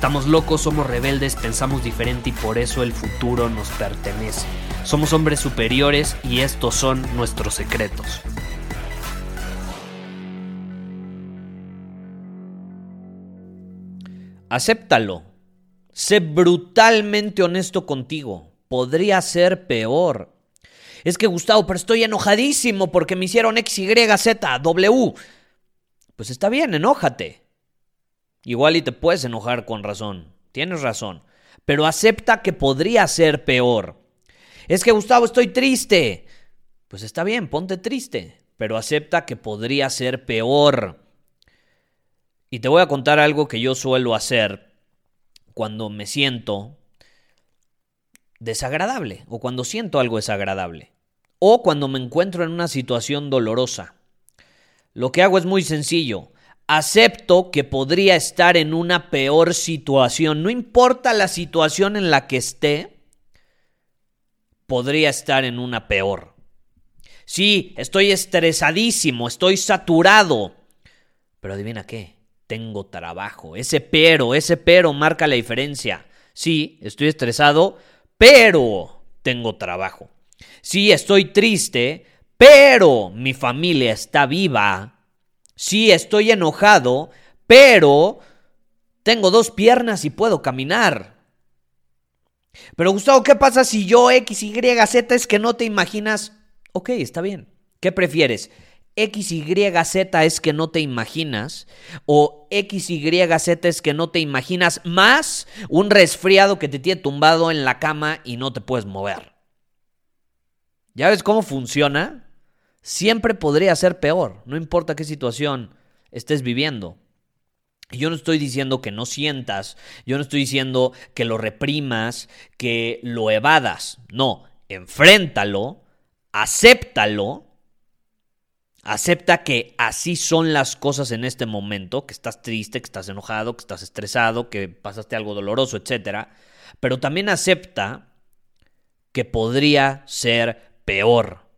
Estamos locos, somos rebeldes, pensamos diferente y por eso el futuro nos pertenece. Somos hombres superiores y estos son nuestros secretos. Acéptalo. Sé brutalmente honesto contigo. Podría ser peor. Es que Gustavo, pero estoy enojadísimo porque me hicieron X, W. Pues está bien, enójate. Igual y te puedes enojar con razón. Tienes razón. Pero acepta que podría ser peor. Es que Gustavo, estoy triste. Pues está bien, ponte triste. Pero acepta que podría ser peor. Y te voy a contar algo que yo suelo hacer cuando me siento desagradable o cuando siento algo desagradable o cuando me encuentro en una situación dolorosa. Lo que hago es muy sencillo. Acepto que podría estar en una peor situación. No importa la situación en la que esté, podría estar en una peor. Sí, estoy estresadísimo, estoy saturado. Pero adivina qué, tengo trabajo. Ese pero, ese pero marca la diferencia. Sí, estoy estresado, pero tengo trabajo. Sí, estoy triste, pero mi familia está viva. Sí, estoy enojado, pero tengo dos piernas y puedo caminar. Pero Gustavo, ¿qué pasa si yo X, Y, Z es que no te imaginas? Ok, está bien. ¿Qué prefieres? X, Y, Z es que no te imaginas, o X, Y, Z es que no te imaginas, más un resfriado que te tiene tumbado en la cama y no te puedes mover. ¿Ya ves cómo funciona? Siempre podría ser peor, no importa qué situación estés viviendo. Yo no estoy diciendo que no sientas, yo no estoy diciendo que lo reprimas, que lo evadas. No, enfréntalo, acéptalo, acepta que así son las cosas en este momento, que estás triste, que estás enojado, que estás estresado, que pasaste algo doloroso, etc. Pero también acepta que podría ser peor.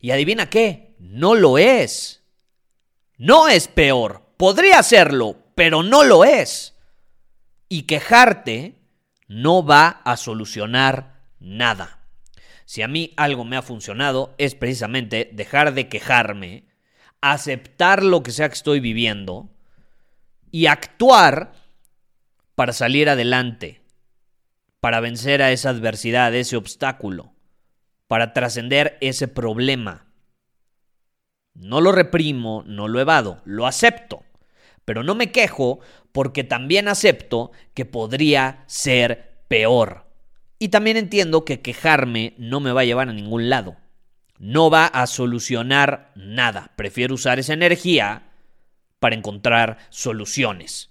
Y adivina qué, no lo es. No es peor. Podría serlo, pero no lo es. Y quejarte no va a solucionar nada. Si a mí algo me ha funcionado es precisamente dejar de quejarme, aceptar lo que sea que estoy viviendo y actuar para salir adelante, para vencer a esa adversidad, ese obstáculo para trascender ese problema. No lo reprimo, no lo evado, lo acepto. Pero no me quejo porque también acepto que podría ser peor. Y también entiendo que quejarme no me va a llevar a ningún lado. No va a solucionar nada. Prefiero usar esa energía para encontrar soluciones.